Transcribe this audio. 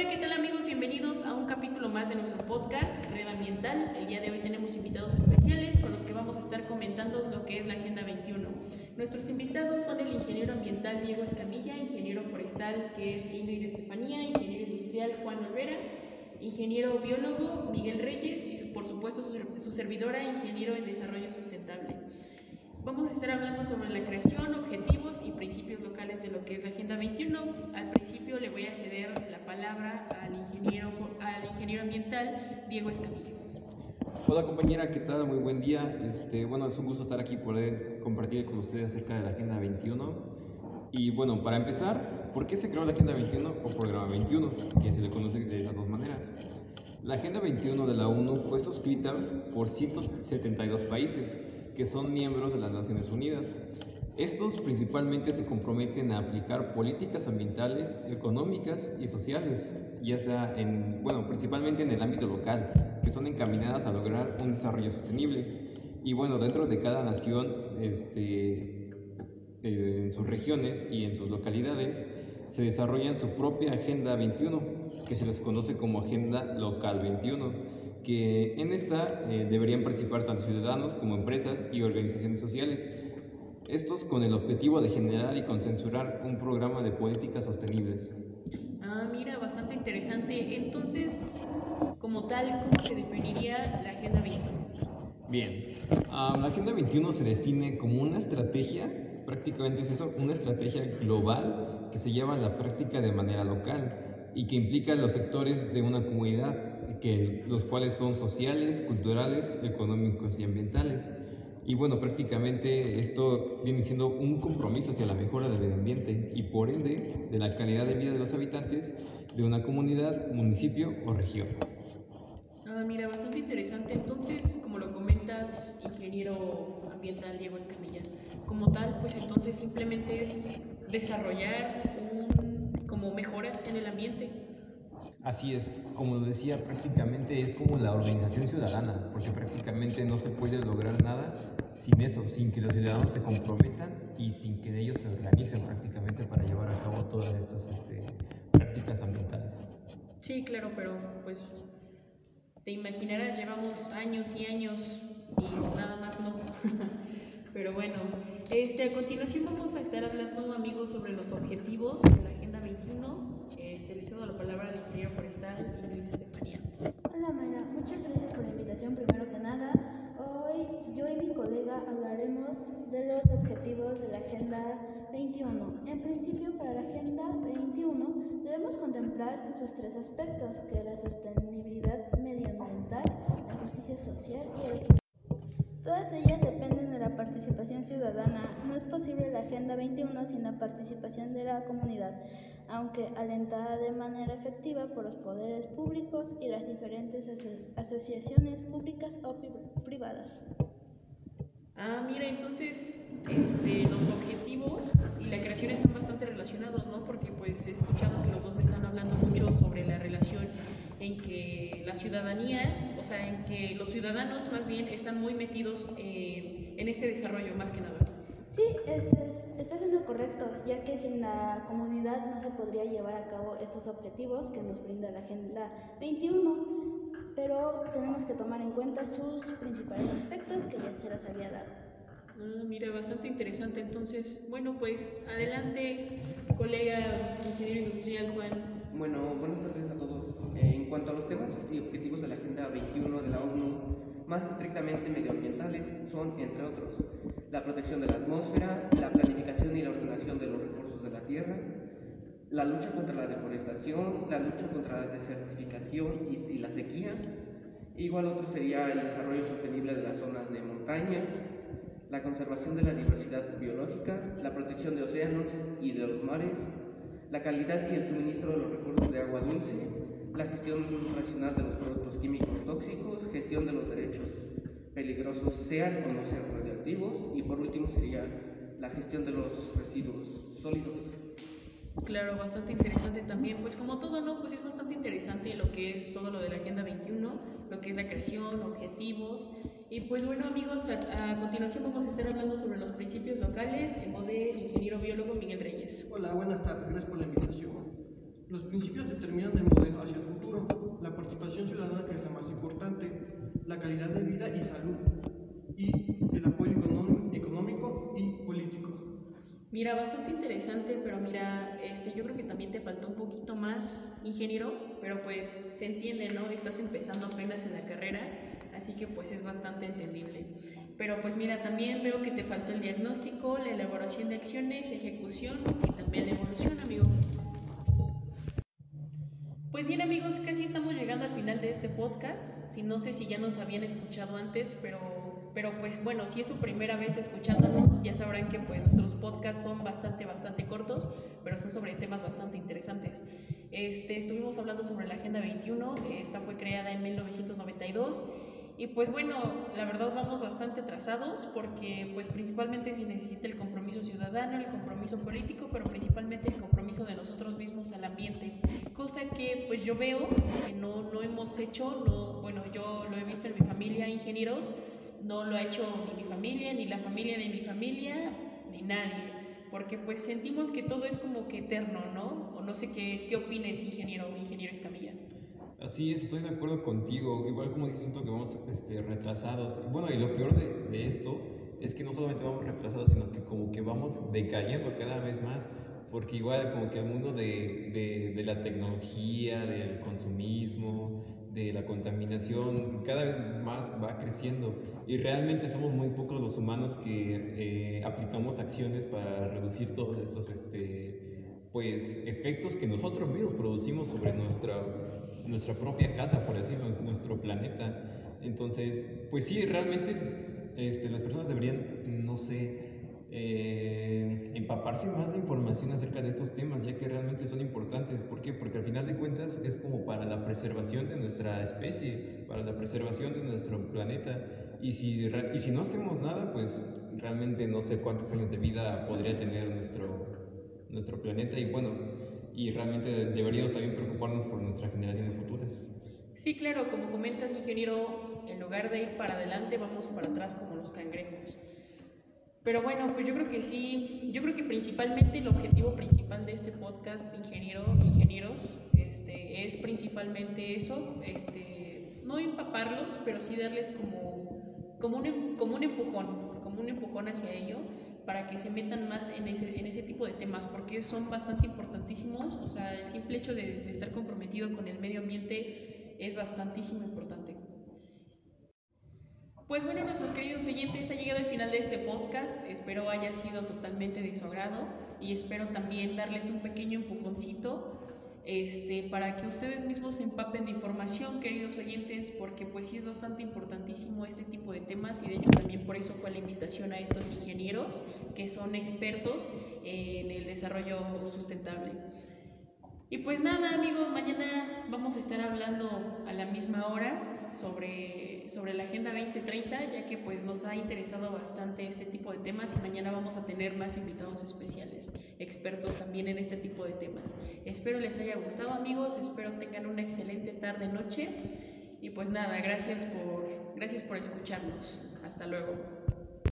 Hola, ¿qué tal amigos? Bienvenidos a un capítulo más de nuestro podcast Red Ambiental. El día de hoy tenemos invitados especiales con los que vamos a estar comentando lo que es la Agenda 21. Nuestros invitados son el ingeniero ambiental Diego Escamilla, ingeniero forestal que es Ingrid Estefanía, ingeniero industrial Juan Olvera, ingeniero biólogo Miguel Reyes y por supuesto su, su servidora, ingeniero en desarrollo sustentable. Vamos a estar hablando sobre la creación, objetivos y principios locales de lo que es la Agenda 21. Al principio le voy a ceder la palabra al ingeniero, al ingeniero ambiental Diego Escamilla. Hola compañera, ¿qué tal? Muy buen día. Este, bueno, es un gusto estar aquí poder compartir con ustedes acerca de la Agenda 21. Y bueno, para empezar, ¿por qué se creó la Agenda 21 o Programa 21? Que se le conoce de esas dos maneras. La Agenda 21 de la ONU fue suscrita por 172 países que son miembros de las Naciones Unidas. Estos principalmente se comprometen a aplicar políticas ambientales, económicas y sociales, ya sea en, bueno, principalmente en el ámbito local, que son encaminadas a lograr un desarrollo sostenible. Y bueno, dentro de cada nación, este, en sus regiones y en sus localidades, se desarrollan su propia Agenda 21, que se les conoce como Agenda Local 21 que en esta eh, deberían participar tanto ciudadanos como empresas y organizaciones sociales, estos con el objetivo de generar y consensuar un programa de políticas sostenibles. Ah, mira, bastante interesante. Entonces, como tal, ¿cómo se definiría la Agenda 21? Bien, um, la Agenda 21 se define como una estrategia, prácticamente es eso, una estrategia global que se lleva a la práctica de manera local y que implica los sectores de una comunidad que, los cuales son sociales, culturales, económicos y ambientales. Y bueno, prácticamente esto viene siendo un compromiso hacia la mejora del medio ambiente y por ende de la calidad de vida de los habitantes de una comunidad, municipio o región. Ah, mira, bastante interesante. Entonces, como lo comentas, ingeniero ambiental Diego Escamilla, como tal, pues entonces simplemente es desarrollar un, como mejoras en el ambiente. Así es, como lo decía, prácticamente es como la organización ciudadana, porque prácticamente no se puede lograr nada sin eso, sin que los ciudadanos se comprometan y sin que ellos se organicen prácticamente para llevar a cabo todas estas este, prácticas ambientales. Sí, claro, pero pues te imaginarás, llevamos años y años y nada más no. pero bueno, este, a continuación vamos a estar hablando, amigos, sus tres aspectos, que la sostenibilidad medioambiental, la justicia social y el equilibrio. Todas ellas dependen de la participación ciudadana. No es posible la Agenda 21 sin la participación de la comunidad aunque alentada de manera efectiva por los poderes públicos y las diferentes aso asociaciones públicas o privadas. Ah, mira, entonces este, los objetivos y la creación están bastante relacionados, ¿no? Porque pues he escuchado que los dos me están hablando mucho ciudadanía, o sea, en que los ciudadanos más bien están muy metidos en, en este desarrollo más que nada. Sí, este, está siendo correcto, ya que sin la comunidad no se podría llevar a cabo estos objetivos que nos brinda la Agenda 21, pero tenemos que tomar en cuenta sus principales aspectos que ya se los había dado. Ah, mira, bastante interesante. Entonces, bueno, pues adelante, colega ingeniero industrial Juan. Bueno, buenas tardes a todos. Eh, en cuanto a los temas y objetivos de la Agenda 21 de la ONU, más estrictamente medioambientales, son, entre otros, la protección de la atmósfera, la planificación y la ordenación de los recursos de la tierra, la lucha contra la deforestación, la lucha contra la desertificación y, la sequía. Igual otro sería el desarrollo sostenible de las zonas de montaña, la conservación de la diversidad biológica, la protección de océanos y de los mares, la calidad y el suministro de los recursos de agua dulce, la gestión racional de los productos químicos tóxicos, gestión de los derechos peligrosos sean o no sean radiactivos y por último sería la gestión de los residuos sólidos. Claro, bastante interesante también, pues como todo, ¿no? Pues es bastante interesante lo que es todo lo de la Agenda 21, lo que es la creación, objetivos. Y pues bueno amigos, a, a continuación vamos a estar hablando sobre los principios locales en voz del ingeniero biólogo Miguel Reyes. Hola, buenas tardes, gracias por la invitación. Los principios determinan el modelo hacia el futuro. La participación ciudadana, que es la más importante, la calidad de vida y salud, y el apoyo económico y político. Mira, bastante interesante, pero mira, este, yo creo que también te faltó un poquito más, ingeniero, pero pues se entiende, ¿no? Estás empezando apenas en la carrera, así que pues es bastante entendible. Pero pues mira, también veo que te faltó el diagnóstico, la elaboración de acciones, ejecución y también la evolución, amigo. Pues bien amigos, casi estamos llegando al final de este podcast. Si no sé si ya nos habían escuchado antes, pero, pero pues bueno, si es su primera vez escuchándonos, ya sabrán que pues nuestros podcasts son bastante, bastante cortos, pero son sobre temas bastante interesantes. Este, estuvimos hablando sobre la Agenda 21, esta fue creada en 1992 y pues bueno, la verdad vamos bastante atrasados porque pues principalmente se necesita el compromiso ciudadano, el compromiso político, pero principalmente el compromiso de nosotros mismos al ambiente. Cosa que pues yo veo que no, no hemos hecho, no, bueno, yo lo he visto en mi familia, ingenieros, no lo ha hecho ni mi familia, ni la familia de mi familia, ni nadie. Porque pues sentimos que todo es como que eterno, ¿no? O no sé qué, qué opines, ingeniero, ingeniero Escamilla. Así es, estoy de acuerdo contigo. Igual como dices, siento que vamos este, retrasados. Bueno, y lo peor de, esto es que no solamente vamos retrasados, sino que como que vamos decayendo cada vez más. Porque igual como que el mundo de la tecnología, del consumismo, de la contaminación, cada vez más va creciendo. Y realmente somos muy pocos los humanos que eh, aplicamos acciones para reducir todos estos este, pues, efectos que nosotros mismos producimos sobre nuestra nuestra propia casa, por decirlo, nuestro planeta. Entonces, pues sí, realmente este, las personas deberían, no sé, eh, empaparse más de información acerca de estos temas, ya que realmente son importantes. ¿Por qué? Porque al final de cuentas es como para la preservación de nuestra especie, para la preservación de nuestro planeta. Y si, y si no hacemos nada, pues realmente no sé cuántos años de vida podría tener nuestro, nuestro planeta. Y bueno, y realmente deberíamos también preocuparnos por nuestras generaciones futuras. Sí, claro, como comentas, ingeniero, en lugar de ir para adelante, vamos para atrás como los cangrejos. Pero bueno, pues yo creo que sí, yo creo que principalmente el objetivo principal de este podcast, ingeniero, ingenieros, este, es principalmente eso, este, no empaparlos, pero sí darles como, como, un, como un empujón, como un empujón hacia ello para que se metan más en ese, en ese tipo de temas, porque son bastante importantísimos. O sea, el simple hecho de, de estar comprometido con el medio ambiente es bastantísimo importante. Pues bueno, nuestros queridos oyentes, ha llegado el final de este podcast. Espero haya sido totalmente de su agrado y espero también darles un pequeño empujoncito este, para que ustedes mismos se empapen de información, queridos oyentes, porque pues sí es bastante importantísimo este tipo de temas y de hecho también por eso fue la invitación a estos ingenieros que son expertos en el desarrollo sustentable. Y pues nada amigos, mañana vamos a estar hablando a la misma hora sobre, sobre la Agenda 2030, ya que pues nos ha interesado bastante este tipo de temas y mañana vamos a tener más invitados especiales, expertos también en este tipo de temas. Espero les haya gustado amigos, espero tengan una excelente tarde noche y pues nada, gracias por gracias por escucharnos. Hasta luego.